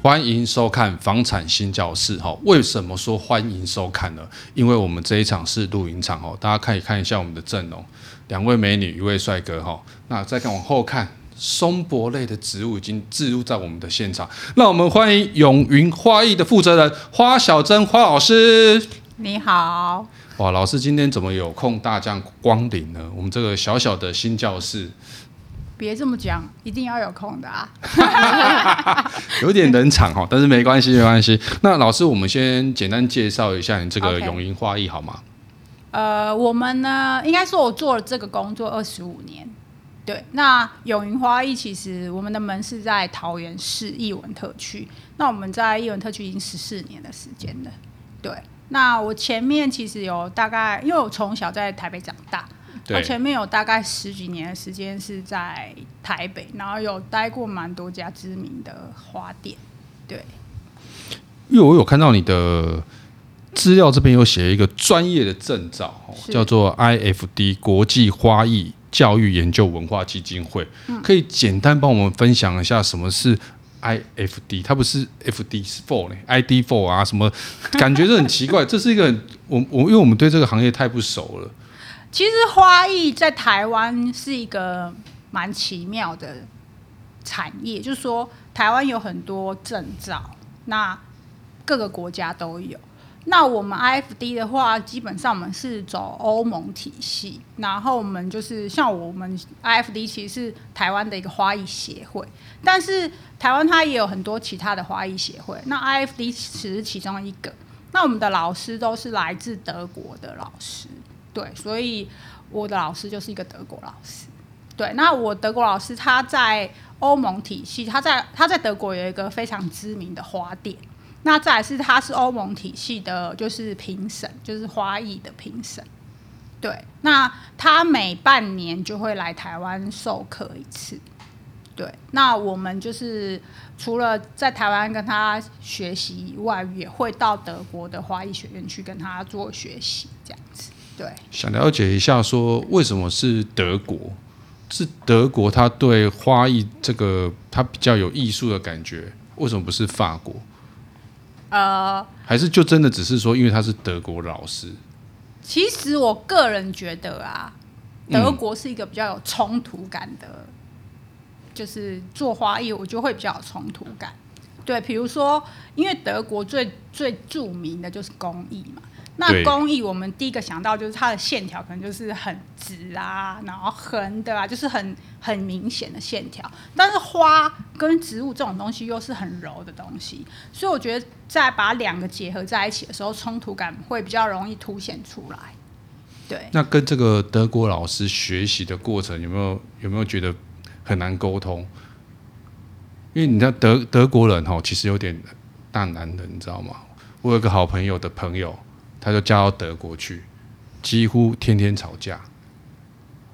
欢迎收看房产新教室哈。为什么说欢迎收看呢？因为我们这一场是录影场哦，大家可以看一下我们的阵容，两位美女，一位帅哥哈。那再看往后看，松柏类的植物已经置入在我们的现场。那我们欢迎永云花艺的负责人花小珍花老师。你好，哇，老师今天怎么有空大驾光临呢？我们这个小小的新教室。别这么讲，一定要有空的啊！有点冷场哈，但是没关系，没关系。那老师，我们先简单介绍一下你这个永云花艺好吗？呃，我们呢，应该说我做了这个工作二十五年。对，那永云花艺其实我们的门是在桃园市艺文特区。那我们在艺文特区已经十四年的时间了。对，那我前面其实有大概，因为我从小在台北长大。我前面有大概十几年的时间是在台北，然后有待过蛮多家知名的花店，对。因为我有看到你的资料，这边有写一个专业的证照，叫做 IFD 国际花艺教育研究文化基金会。嗯、可以简单帮我们分享一下什么是 IFD？它不是 FD 是 four 呢？ID four 啊？什么？感觉是很奇怪。这是一个我我因为我们对这个行业太不熟了。其实花艺在台湾是一个蛮奇妙的产业，就是说台湾有很多证照，那各个国家都有。那我们 IFD 的话，基本上我们是走欧盟体系，然后我们就是像我们 IFD 其实是台湾的一个花艺协会，但是台湾它也有很多其他的花艺协会，那 IFD 只是其中一个。那我们的老师都是来自德国的老师。对，所以我的老师就是一个德国老师。对，那我德国老师他在欧盟体系，他在他在德国有一个非常知名的花店。那再是他是欧盟体系的，就是评审，就是花艺的评审。对，那他每半年就会来台湾授课一次。对，那我们就是除了在台湾跟他学习以外，也会到德国的花艺学院去跟他做学习，这样子。对，想了解一下，说为什么是德国？是德国，他对花艺这个他比较有艺术的感觉，为什么不是法国？呃，还是就真的只是说，因为他是德国老师？其实我个人觉得啊，德国是一个比较有冲突感的，嗯、就是做花艺，我就会比较有冲突感。对，比如说，因为德国最最著名的就是工艺嘛。那工艺，我们第一个想到就是它的线条可能就是很直啊，然后横的啊，就是很很明显的线条。但是花跟植物这种东西又是很柔的东西，所以我觉得在把两个结合在一起的时候，冲突感会比较容易凸显出来。对。那跟这个德国老师学习的过程有没有有没有觉得很难沟通？因为你知道德德国人哈，其实有点大男人，你知道吗？我有个好朋友的朋友。他就嫁到德国去，几乎天天吵架，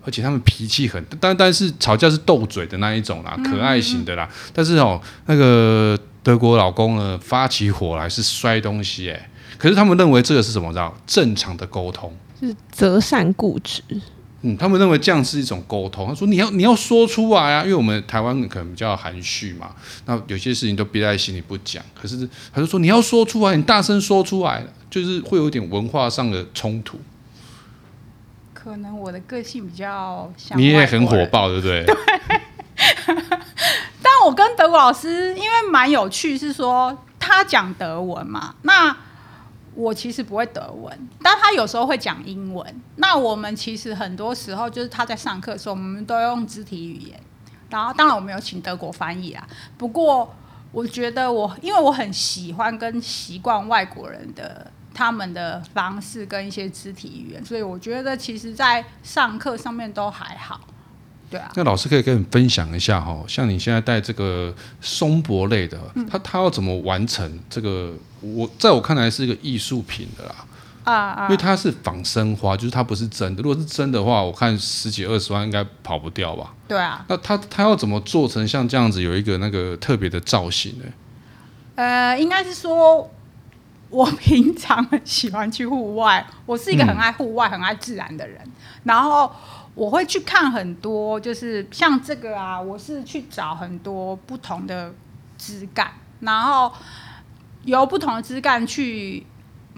而且他们脾气很，但但是吵架是斗嘴的那一种啦，可爱型的啦。嗯嗯，但是哦，那个德国老公呢，发起火来是摔东西哎，可是他们认为这个是什么？知道正常的沟通，是择善固执。嗯，他们认为这样是一种沟通。他说：“你要你要说出来啊，因为我们台湾可能比较含蓄嘛，那有些事情都憋在心里不讲。可是他就说你要说出来，你大声说出来，就是会有点文化上的冲突。可能我的个性比较像，你也很火爆，对不对？对。但我跟德国老师因为蛮有趣，是说他讲德文嘛，那。”我其实不会德文，但他有时候会讲英文。那我们其实很多时候就是他在上课的时候，我们都用肢体语言。然后当然我们有请德国翻译啊。不过我觉得我因为我很喜欢跟习惯外国人的他们的方式跟一些肢体语言，所以我觉得其实在上课上面都还好。对啊，那老师可以跟你分享一下哈，像你现在带这个松柏类的，嗯、他他要怎么完成这个？我在我看来是一个艺术品的啦，啊啊，因为它是仿生花，就是它不是真的。如果是真的话，我看十几二十万应该跑不掉吧？对啊，那它它要怎么做成像这样子有一个那个特别的造型呢？呃，应该是说，我平常很喜欢去户外，我是一个很爱户外、嗯、很爱自然的人，然后。我会去看很多，就是像这个啊，我是去找很多不同的枝干，然后由不同的枝干去，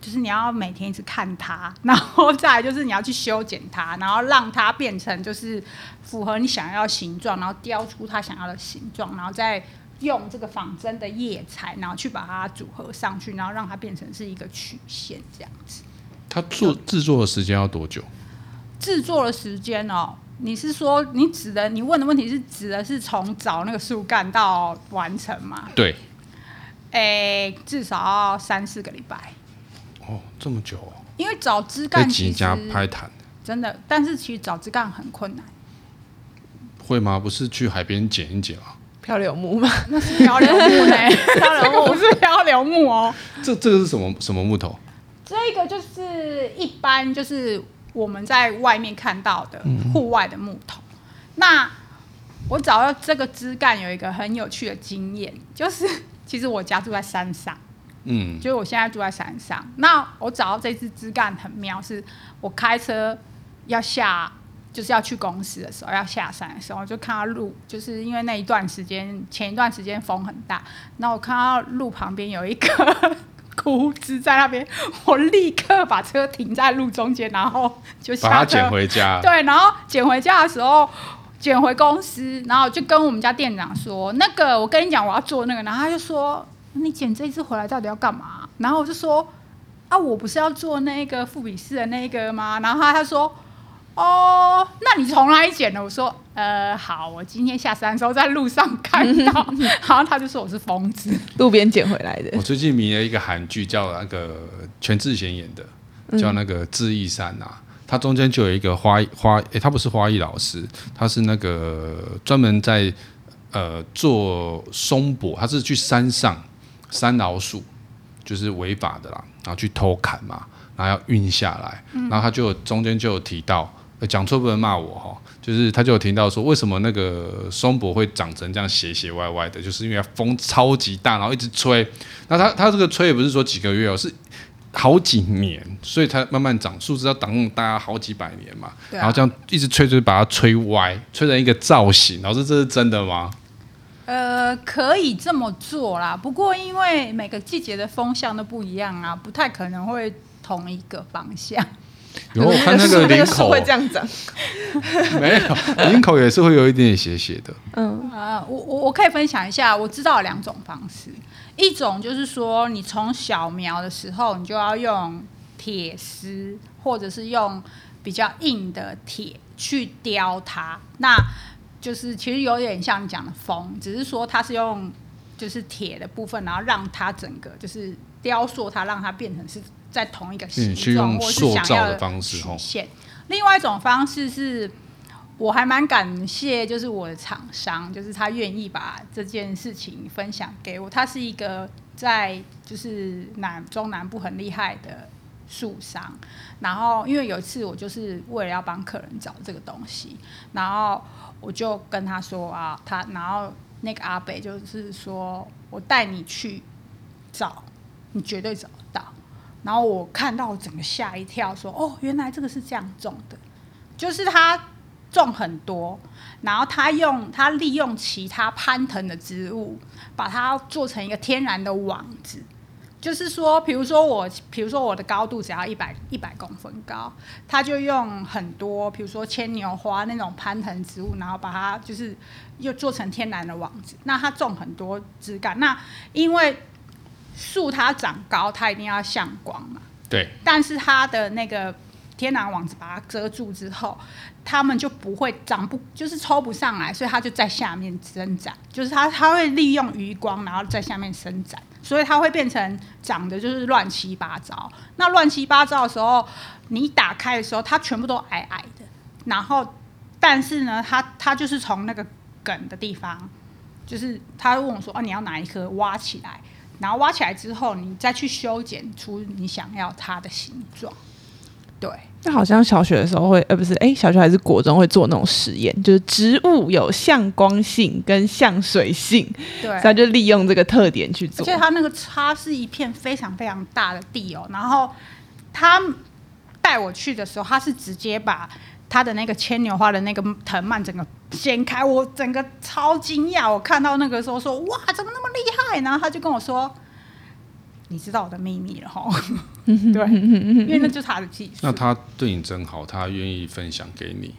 就是你要每天一直看它，然后再来就是你要去修剪它，然后让它变成就是符合你想要的形状，然后雕出它想要的形状，然后再用这个仿真的叶材，然后去把它组合上去，然后让它变成是一个曲线这样子。它做制作的时间要多久？制作的时间哦，你是说你指的？你问的问题是指的是从找那个树干到完成吗？对。诶、欸，至少要三四个礼拜。哦，这么久哦。因为找枝干其实拍坛真的，但是其实找枝干很困难。会吗？不是去海边捡一捡吗？漂流木吗？那是漂流木呢？漂流木不是漂流木哦。这这个是什么什么木头？这个就是一般就是我们在外面看到的户外的木头。嗯、那我找到这个枝干有一个很有趣的经验，就是 其实我家住在山上，嗯，就是我现在住在山上。那我找到这支枝干很妙，是我开车要下，就是要去公司的时候，要下山的时候，就看到路，就是因为那一段时间前一段时间风很大，那我看到路旁边有一个。枯枝在那边，我立刻把车停在路中间，然后就把它捡回家。对，然后捡回家的时候，捡回公司，然后就跟我们家店长说：“那个，我跟你讲，我要做那个。”然后他就说：“你捡这一次回来到底要干嘛？”然后我就说：“啊，我不是要做那个富比士的那个吗？”然后他他说。哦，那你从哪里捡的？我说，呃，好，我今天下山的时候在路上看到，然后他就说我是疯子，路边捡回来的。我最近迷了一个韩剧，叫那个全智贤演的，叫那个《智异山》啊，它中间就有一个花花，诶，他不是花艺老师，他是那个专门在呃做松柏，他是去山上山老鼠，就是违法的啦，然后去偷砍嘛，然后要运下来，然后他就中间就有提到。讲错不能骂我哈，就是他就有听到说，为什么那个松柏会长成这样斜斜歪歪的，就是因为风超级大，然后一直吹。那他他这个吹也不是说几个月哦，是好几年，所以它慢慢长，树枝要挡大家好几百年嘛。然后这样一直吹，就把它吹歪，吹成一个造型。老师，这是真的吗？呃，可以这么做啦，不过因为每个季节的风向都不一样啊，不太可能会同一个方向。有，我看那个 领口会这样长，没有领口也是会有一点点斜斜的。嗯啊，我我我可以分享一下，我知道有两种方式，一种就是说你从小苗的时候，你就要用铁丝或者是用比较硬的铁去雕它，那就是其实有点像你讲的风，只是说它是用就是铁的部分，然后让它整个就是雕塑它，让它变成是。在同一个形状或是想要的方式。另外一种方式是，我还蛮感谢，就是我的厂商，就是他愿意把这件事情分享给我。他是一个在就是南中南部很厉害的树商。然后因为有一次我就是为了要帮客人找这个东西，然后我就跟他说啊，他然后那个阿北就是说我带你去找，你绝对找。然后我看到整个吓一跳，说：“哦，原来这个是这样种的，就是它种很多，然后它用它利用其他攀藤的植物，把它做成一个天然的网子。就是说，比如说我，比如说我的高度只要一百一百公分高，他就用很多，比如说牵牛花那种攀藤植物，然后把它就是又做成天然的网子。那他种很多枝干，那因为。树它长高，它一定要向光嘛。对。但是它的那个天然网子把它遮住之后，它们就不会长不，就是抽不上来，所以它就在下面伸展。就是它它会利用余光，然后在下面伸展，所以它会变成长得就是乱七八糟。那乱七八糟的时候，你打开的时候，它全部都矮矮的。然后，但是呢，它它就是从那个梗的地方，就是他问我说：“哦，你要哪一颗挖起来？”然后挖起来之后，你再去修剪出你想要它的形状。对，那好像小学的时候会，呃，不是，哎，小学还是国中会做那种实验，就是植物有向光性跟向水性，对，他就利用这个特点去做。而且它那个它是一片非常非常大的地哦，然后他带我去的时候，他是直接把。他的那个牵牛花的那个藤蔓整个掀开，我整个超惊讶。我看到那个时候说：“哇，怎么那么厉害，然后他就跟我说。你知道我的秘密了哈，对，因为那就是他的技术。那他对你真好，他愿意分享给你。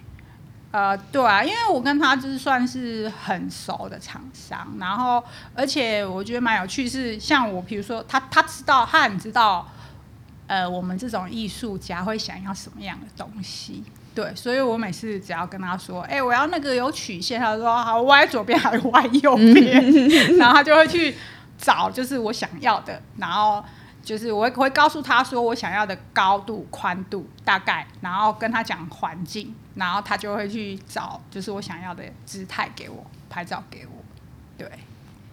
呃，对啊，因为我跟他就是算是很熟的厂商，然后而且我觉得蛮有趣，是像我，比如说他，他知道，他很知道，呃，我们这种艺术家会想要什么样的东西，对，所以我每次只要跟他说，哎、我要那个有曲线，他说好，歪左边还是歪右边，然后他就会去。找就是我想要的，然后就是我会会告诉他说我想要的高度、宽度大概，然后跟他讲环境，然后他就会去找就是我想要的姿态给我拍照给我。对，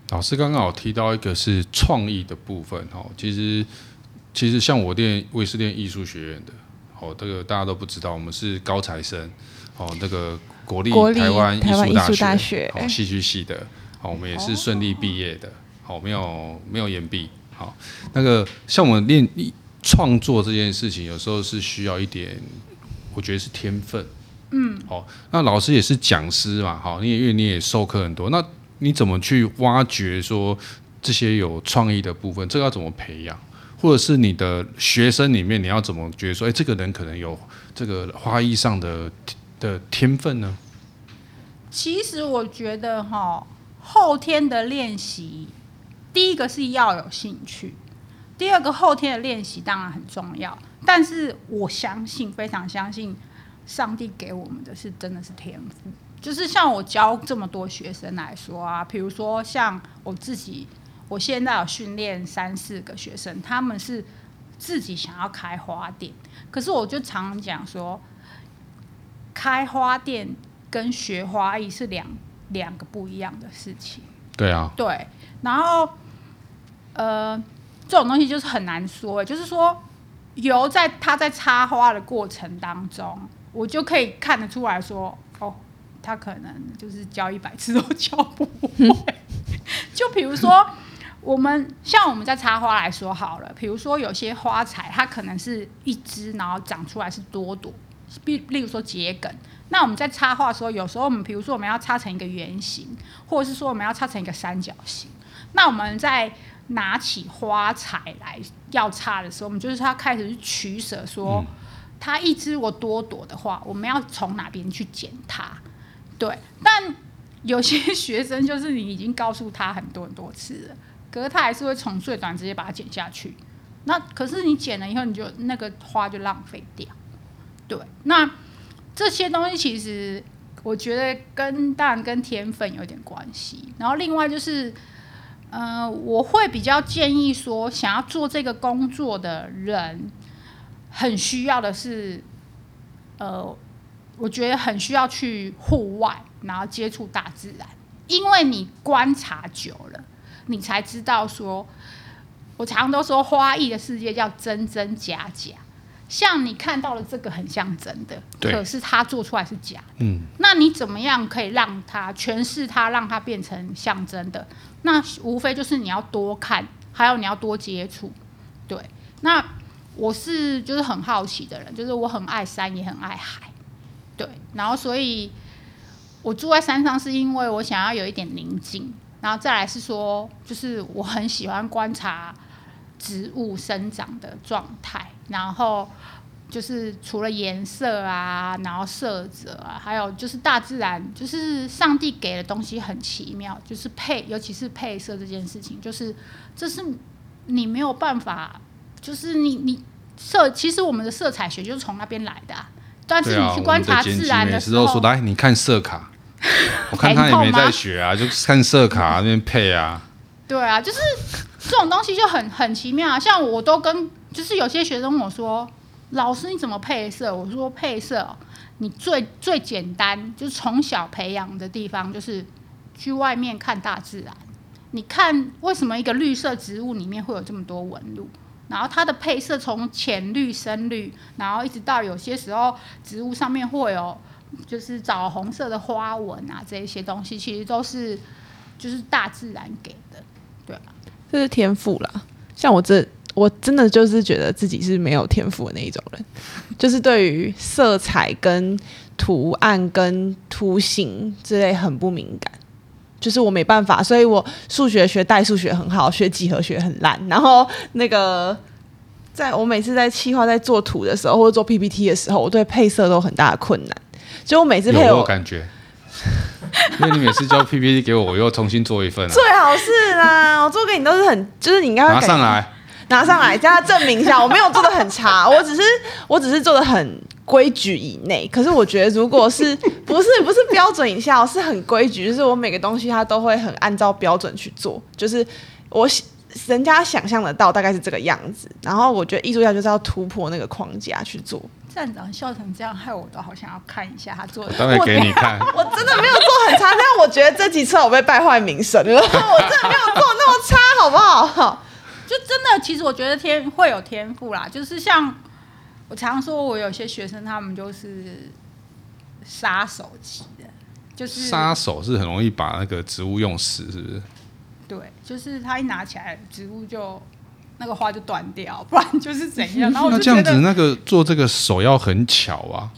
老师刚刚有提到一个是创意的部分哦，其实其实像我练我也是念艺术学院的哦，这个大家都不知道，我们是高材生哦，那个国立台湾艺术大学哦戏剧系的哦，我们也是顺利毕业的。好，没有没有延毕。好，那个像我们练创作这件事情，有时候是需要一点，我觉得是天分。嗯，好，那老师也是讲师嘛，好，你也因为你也授课很多，那你怎么去挖掘说这些有创意的部分？这个要怎么培养？或者是你的学生里面，你要怎么觉得说，哎，这个人可能有这个花艺上的的天分呢？其实我觉得哈，后天的练习。第一个是要有兴趣，第二个后天的练习当然很重要，但是我相信，非常相信，上帝给我们的是真的是天赋。就是像我教这么多学生来说啊，比如说像我自己，我现在有训练三四个学生，他们是自己想要开花店，可是我就常常讲说，开花店跟学花艺是两两个不一样的事情。对啊，对，然后。呃，这种东西就是很难说，就是说，由在他在插花的过程当中，我就可以看得出来说，哦，他可能就是教一百次都 教不会。就比如说，我们像我们在插花来说好了，比如说有些花材，它可能是一枝，然后长出来是多朵，例例如说桔梗。那我们在插花的时候，有时候我们比如说我们要插成一个圆形，或者是说我们要插成一个三角形，那我们在拿起花材来要插的时候，我们就是他开始去取舍，说它一枝我多朵的话，我们要从哪边去剪它？对，但有些学生就是你已经告诉他很多很多次了，可是它还是会从最短直接把它剪下去。那可是你剪了以后，你就那个花就浪费掉。对，那这些东西其实我觉得跟当然跟天分有点关系，然后另外就是。嗯、呃，我会比较建议说，想要做这个工作的人，很需要的是，呃，我觉得很需要去户外，然后接触大自然，因为你观察久了，你才知道说，我常常都说花艺的世界叫真真假假。像你看到了这个很像真的，可是它做出来是假的。嗯，那你怎么样可以让它诠释它，让它变成像真的？那无非就是你要多看，还有你要多接触。对，那我是就是很好奇的人，就是我很爱山，也很爱海。对，然后所以我住在山上，是因为我想要有一点宁静，然后再来是说，就是我很喜欢观察植物生长的状态。然后就是除了颜色啊，然后色泽啊，还有就是大自然，就是上帝给的东西很奇妙，就是配，尤其是配色这件事情，就是这是你没有办法，就是你你色，其实我们的色彩学就是从那边来的啊。但是你去观察自然的时候，说来你看色卡，我看他也没在学啊，就看色卡那边配啊。对啊，就是这种东西就很很奇妙啊，像我都跟。就是有些学生问我说：“老师，你怎么配色？”我说：“配色，你最最简单，就是从小培养的地方，就是去外面看大自然。你看为什么一个绿色植物里面会有这么多纹路？然后它的配色从浅绿、深绿，然后一直到有些时候植物上面会有就是枣红色的花纹啊，这一些东西其实都是就是大自然给的，对吧？这是天赋啦。像我这。”我真的就是觉得自己是没有天赋的那一种人，就是对于色彩跟图案跟图形之类很不敏感，就是我没办法，所以我数学学代数学很好，学几何学很烂。然后那个，在我每次在企划在做图的时候，或者做 PPT 的时候，我对配色都很大的困难。就我每次配我，有我感觉，因为你每次交 PPT 给我，我又重新做一份、啊。最好是啦，我做给你都是很，就是你应该拿上来，拿上来，叫他证明一下，我没有做的很差，我只是我只是做的很。规矩以内，可是我觉得，如果是不是不是标准以下，是很规矩，就是我每个东西他都会很按照标准去做，就是我人家想象得到大概是这个样子，然后我觉得艺术家就是要突破那个框架去做。站长笑成这样，害我都好想要看一下他做的。当然给你看我，我真的没有做很差，但我觉得这几次我被败坏名声了，我真的没有做那么差，好不好？就真的，其实我觉得天会有天赋啦，就是像。我常说，我有些学生，他们就是杀手级的，就是杀手是很容易把那个植物用死，是不是？对，就是他一拿起来，植物就那个花就断掉，不然就是怎样。然后那这样子，那个做这个手要很巧啊。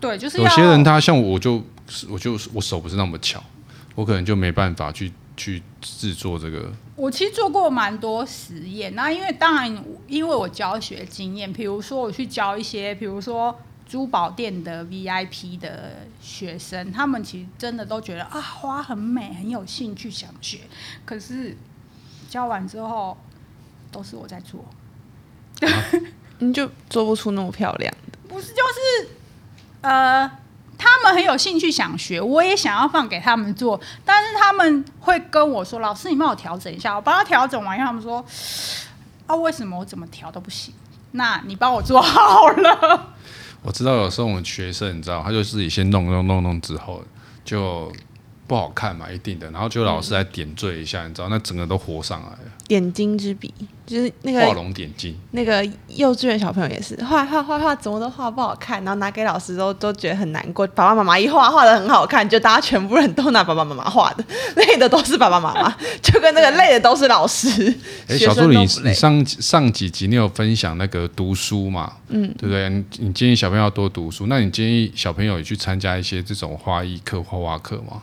对，就是有些人他像我就，就我就我手不是那么巧，我可能就没办法去。去制作这个，我其实做过蛮多实验。那因为当然，因为我教学经验，比如说我去教一些，比如说珠宝店的 VIP 的学生，他们其实真的都觉得啊，花很美，很有兴趣想学。可是教完之后，都是我在做，啊、你就做不出那么漂亮的。不是，就是呃。他们很有兴趣想学，我也想要放给他们做，但是他们会跟我说：“老师，你帮我调整一下。”我帮他调整完，他们说：“啊，为什么我怎么调都不行？那你帮我做好了。”我知道有时候我们学生，你知道，他就自己先弄弄弄弄之后就不好看嘛，一定的。然后就老师来点缀一下，嗯、你知道，那整个都活上来了。点睛之笔。就是那个画龙点睛，那个幼稚园小朋友也是画画画画，怎么都画不好看，然后拿给老师都都觉得很难过。爸爸妈妈一画画的很好看，就大家全部人都拿爸爸妈妈画的，累的都是爸爸妈妈，就跟那个累的都是老师。哎、欸，小助理，上上几集你有分享那个读书嘛？嗯，对不对？你你建议小朋友要多读书，那你建议小朋友也去参加一些这种花艺课、画画课吗？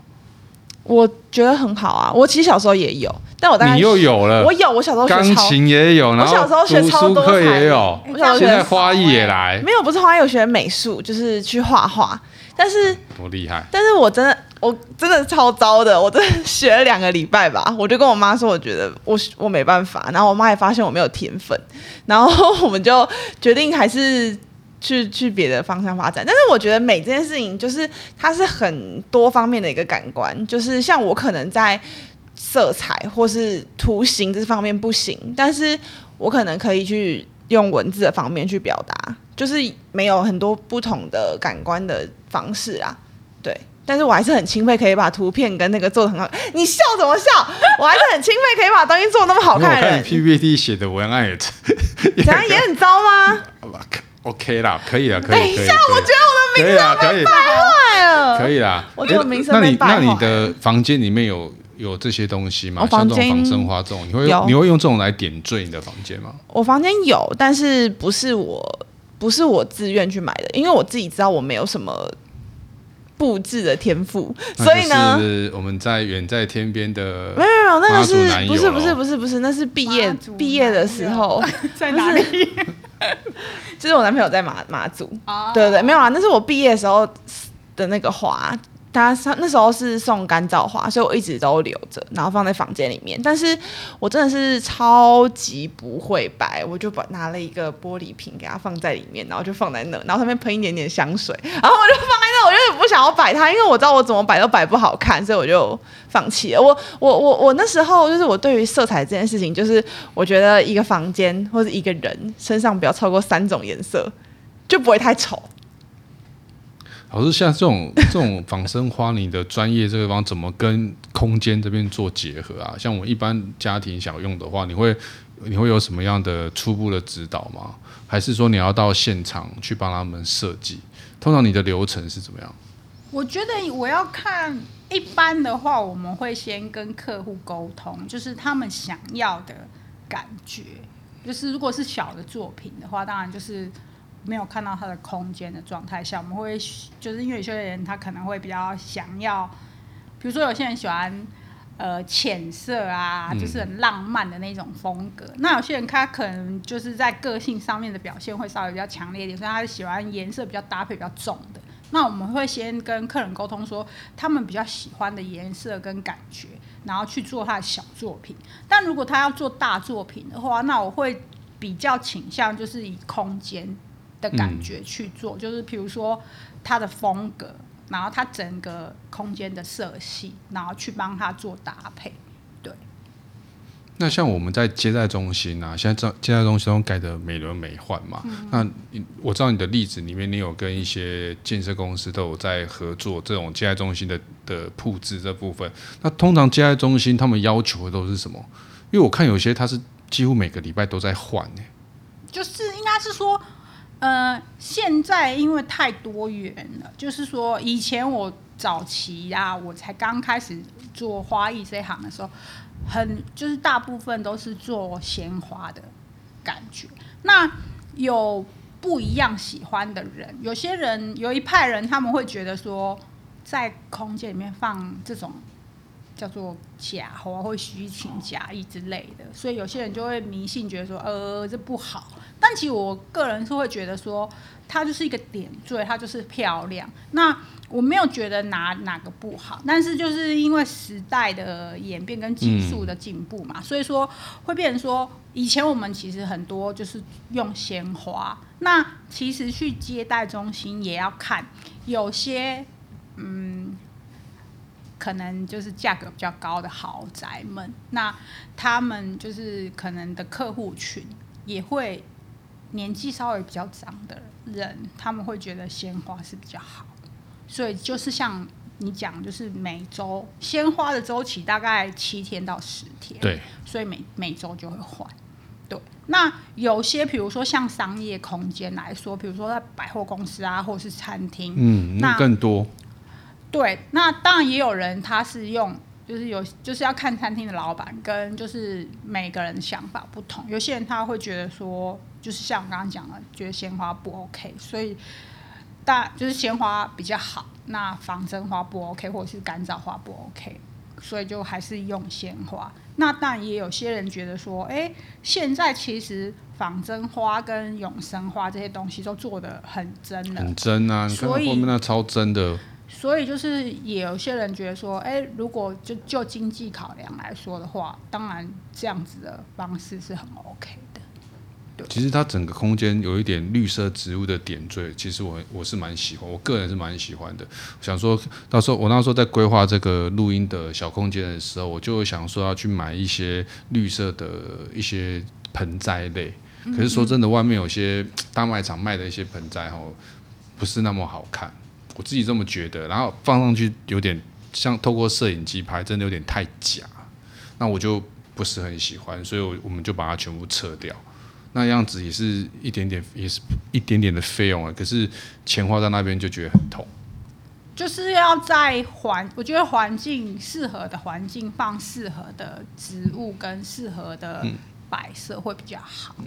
我觉得很好啊！我其实小时候也有，但我大概你又有了，我有，我小时候学钢琴也有，然后我小时候学超多课也有，我小时候学现在花艺也来，没有不是花艺，我学美术，就是去画画。但是多厉害！但是我真的，我真的超糟的，我真的学了两个礼拜吧，我就跟我妈说，我觉得我我没办法，然后我妈也发现我没有天分，然后我们就决定还是。去去别的方向发展，但是我觉得美这件事情就是它是很多方面的一个感官，就是像我可能在色彩或是图形这方面不行，但是我可能可以去用文字的方面去表达，就是没有很多不同的感官的方式啊，对，但是我还是很钦佩可以把图片跟那个做得很好，你笑怎么笑？我还是很钦佩可以把东西做得那么好看的人。我看你 PPT 写的文案也怎样也很糟吗？OK 啦，可以了，可以。等一下，我觉得我的名声被败坏了。可以啦，我觉得名声被败坏了。那你那你的房间里面有有这些东西吗？像这种仿生花这种，你会你会用这种来点缀你的房间吗？我房间有，但是不是我不是我自愿去买的，因为我自己知道我没有什么布置的天赋，所以呢，是我们在远在天边的没有没有，那个是不是不是不是不是，那是毕业毕业的时候 在哪里？就是我男朋友在马马祖，oh. 对对对，没有啊，那是我毕业的时候的那个花。他那时候是送干燥花，所以我一直都留着，然后放在房间里面。但是我真的是超级不会摆，我就把拿了一个玻璃瓶给它放在里面，然后就放在那，然后上面喷一点点香水，然后我就放在那。我有点不想要摆它，因为我知道我怎么摆都摆不好看，所以我就放弃了。我我我我那时候就是我对于色彩这件事情，就是我觉得一个房间或者一个人身上不要超过三种颜色，就不会太丑。老师，像这种 这种仿生花，你的专业这个地方怎么跟空间这边做结合啊？像我一般家庭想用的话，你会你会有什么样的初步的指导吗？还是说你要到现场去帮他们设计？通常你的流程是怎么样？我觉得我要看一般的话，我们会先跟客户沟通，就是他们想要的感觉。就是如果是小的作品的话，当然就是。没有看到他的空间的状态下，我们会就是因为有些人他可能会比较想要，比如说有些人喜欢呃浅色啊，就是很浪漫的那种风格。嗯、那有些人他可能就是在个性上面的表现会稍微比较强烈一点，所以他喜欢颜色比较搭配比较重的。那我们会先跟客人沟通说，他们比较喜欢的颜色跟感觉，然后去做他的小作品。但如果他要做大作品的话，那我会比较倾向就是以空间的感觉去做，嗯、就是比如说它的风格，然后它整个空间的色系，然后去帮它做搭配。对那像我们在接待中心啊，现在这接待中心都改的美轮美奂嘛。嗯、那我知道你的例子里面，你有跟一些建设公司都有在合作这种接待中心的的布置这部分。那通常接待中心他们要求的都是什么？因为我看有些他是几乎每个礼拜都在换呢。就是应该是说，呃，现在因为太多元了，就是说以前我早期啊，我才刚开始做花艺这行的时候。很就是大部分都是做鲜花的感觉，那有不一样喜欢的人，有些人有一派人他们会觉得说，在空间里面放这种叫做假花或虚情假意之类的，所以有些人就会迷信，觉得说呃这不好。但其实我个人是会觉得说，它就是一个点缀，它就是漂亮。那我没有觉得哪哪个不好，但是就是因为时代的演变跟技术的进步嘛，嗯、所以说会变成说，以前我们其实很多就是用鲜花。那其实去接待中心也要看，有些嗯，可能就是价格比较高的豪宅们，那他们就是可能的客户群也会年纪稍微比较长的人，他们会觉得鲜花是比较好。所以就是像你讲，就是每周鲜花的周期大概七天到十天，对，所以每每周就会换。对，那有些比如说像商业空间来说，比如说在百货公司啊，或者是餐厅，嗯，那更多。对，那当然也有人他是用，就是有就是要看餐厅的老板跟就是每个人的想法不同，有些人他会觉得说，就是像我刚刚讲的，觉得鲜花不 OK，所以。但就是鲜花比较好，那仿真花不 OK，或者是干燥花不 OK，所以就还是用鲜花。那当然也有些人觉得说，哎、欸，现在其实仿真花跟永生花这些东西都做的很真了，很真啊！所以你看后面那超真的。所以就是也有些人觉得说，哎、欸，如果就就经济考量来说的话，当然这样子的方式是很 OK 的。对其实它整个空间有一点绿色植物的点缀，其实我我是蛮喜欢，我个人是蛮喜欢的。想说到时候我那时候在规划这个录音的小空间的时候，我就想说要去买一些绿色的一些盆栽类。可是说真的，外面有些大卖场卖的一些盆栽哈，不是那么好看，我自己这么觉得。然后放上去有点像透过摄影机拍，真的有点太假，那我就不是很喜欢，所以我我们就把它全部撤掉。那样子也是一点点，也是一点点的费用啊。可是钱花在那边就觉得很痛。就是要在环，我觉得环境适合的环境放适合的植物跟适合的摆设会比较好。嗯，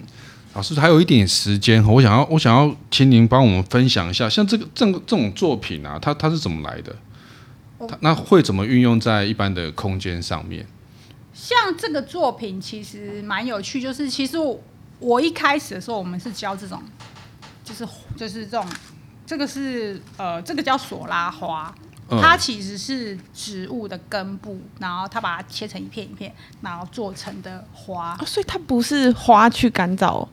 老师还有一点时间，我想要我想要请您帮我们分享一下，像这个这个这种作品啊，它它是怎么来的？它那会怎么运用在一般的空间上面？像这个作品其实蛮有趣，就是其实我。我一开始的时候，我们是教这种，就是就是这种，这个是呃，这个叫索拉花，嗯、它其实是植物的根部，然后它把它切成一片一片，然后做成的花。哦、所以它不是花去干燥，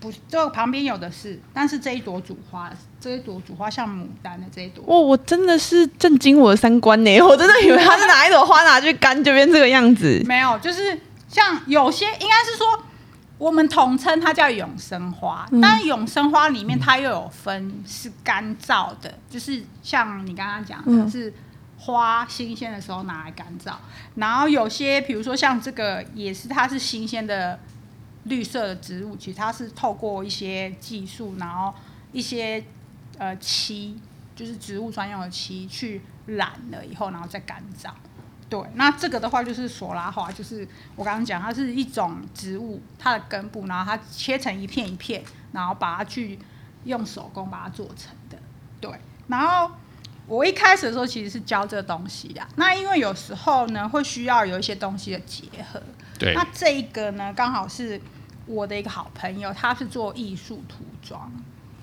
不，这旁边有的是，但是这一朵主花，这一朵主花像牡丹的这一朵。哦，我真的是震惊我的三观呢，我真的以为它是哪一朵花拿去干就变这个样子。没有，就是像有些应该是说。我们统称它叫永生花，但永生花里面它又有分是干燥的，嗯、就是像你刚刚讲的是花新鲜的时候拿来干燥，然后有些比如说像这个也是它是新鲜的绿色的植物，其实它是透过一些技术，然后一些呃漆，就是植物专用的漆去染了以后，然后再干燥。对，那这个的话就是索拉花，就是我刚刚讲，它是一种植物，它的根部，然后它切成一片一片，然后把它去用手工把它做成的。对，然后我一开始的时候其实是教这个东西的。那因为有时候呢，会需要有一些东西的结合。对。那这一个呢，刚好是我的一个好朋友，他是做艺术涂装，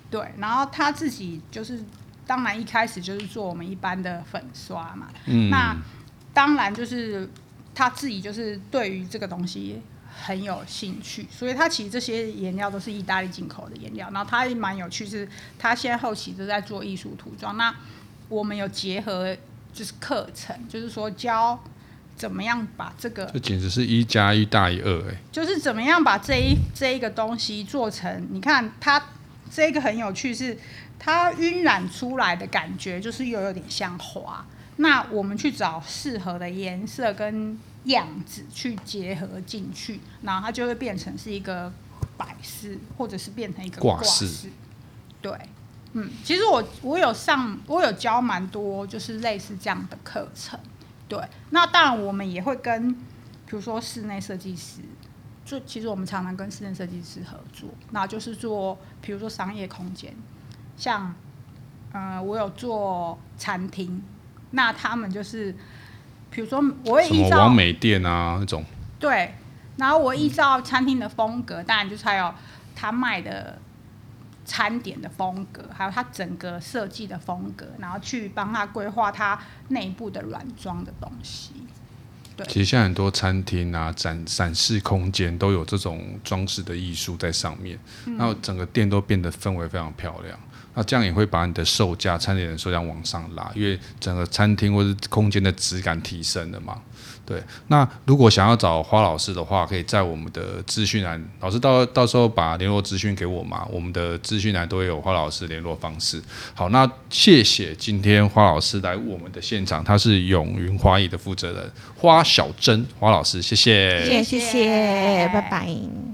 对。然后他自己就是，当然一开始就是做我们一般的粉刷嘛。嗯。那当然就是他自己就是对于这个东西很有兴趣，所以他其实这些颜料都是意大利进口的颜料。然后他也蛮有趣，是他现在后期都在做艺术涂装。那我们有结合就是课程，就是说教怎么样把这个，这简直是一加一大于二哎，就是怎么样把这一这一个东西做成，你看它这个很有趣，是它晕染出来的感觉，就是又有点像花。那我们去找适合的颜色跟样子去结合进去，然后它就会变成是一个摆饰，或者是变成一个挂饰，对。嗯，其实我我有上，我有教蛮多，就是类似这样的课程。对，那当然我们也会跟，比如说室内设计师，就其实我们常常跟室内设计师合作，那就是做，比如说商业空间，像，呃，我有做餐厅，那他们就是，比如说我会依照网美店啊那种，对，然后我依照餐厅的风格，当然就是还有他卖的。餐点的风格，还有它整个设计的风格，然后去帮他规划它内部的软装的东西。对，其实现在很多餐厅啊，展展示空间都有这种装饰的艺术在上面，然后整个店都变得氛围非常漂亮。那这样也会把你的售价、餐点的售价往上拉，因为整个餐厅或者空间的质感提升了嘛。对，那如果想要找花老师的话，可以在我们的资讯栏，老师到到时候把联络资讯给我嘛，我们的资讯栏都会有花老师联络方式。好，那谢谢今天花老师来我们的现场，他是永云花艺的负责人花小珍花老师，谢谢，谢谢，谢谢，拜拜。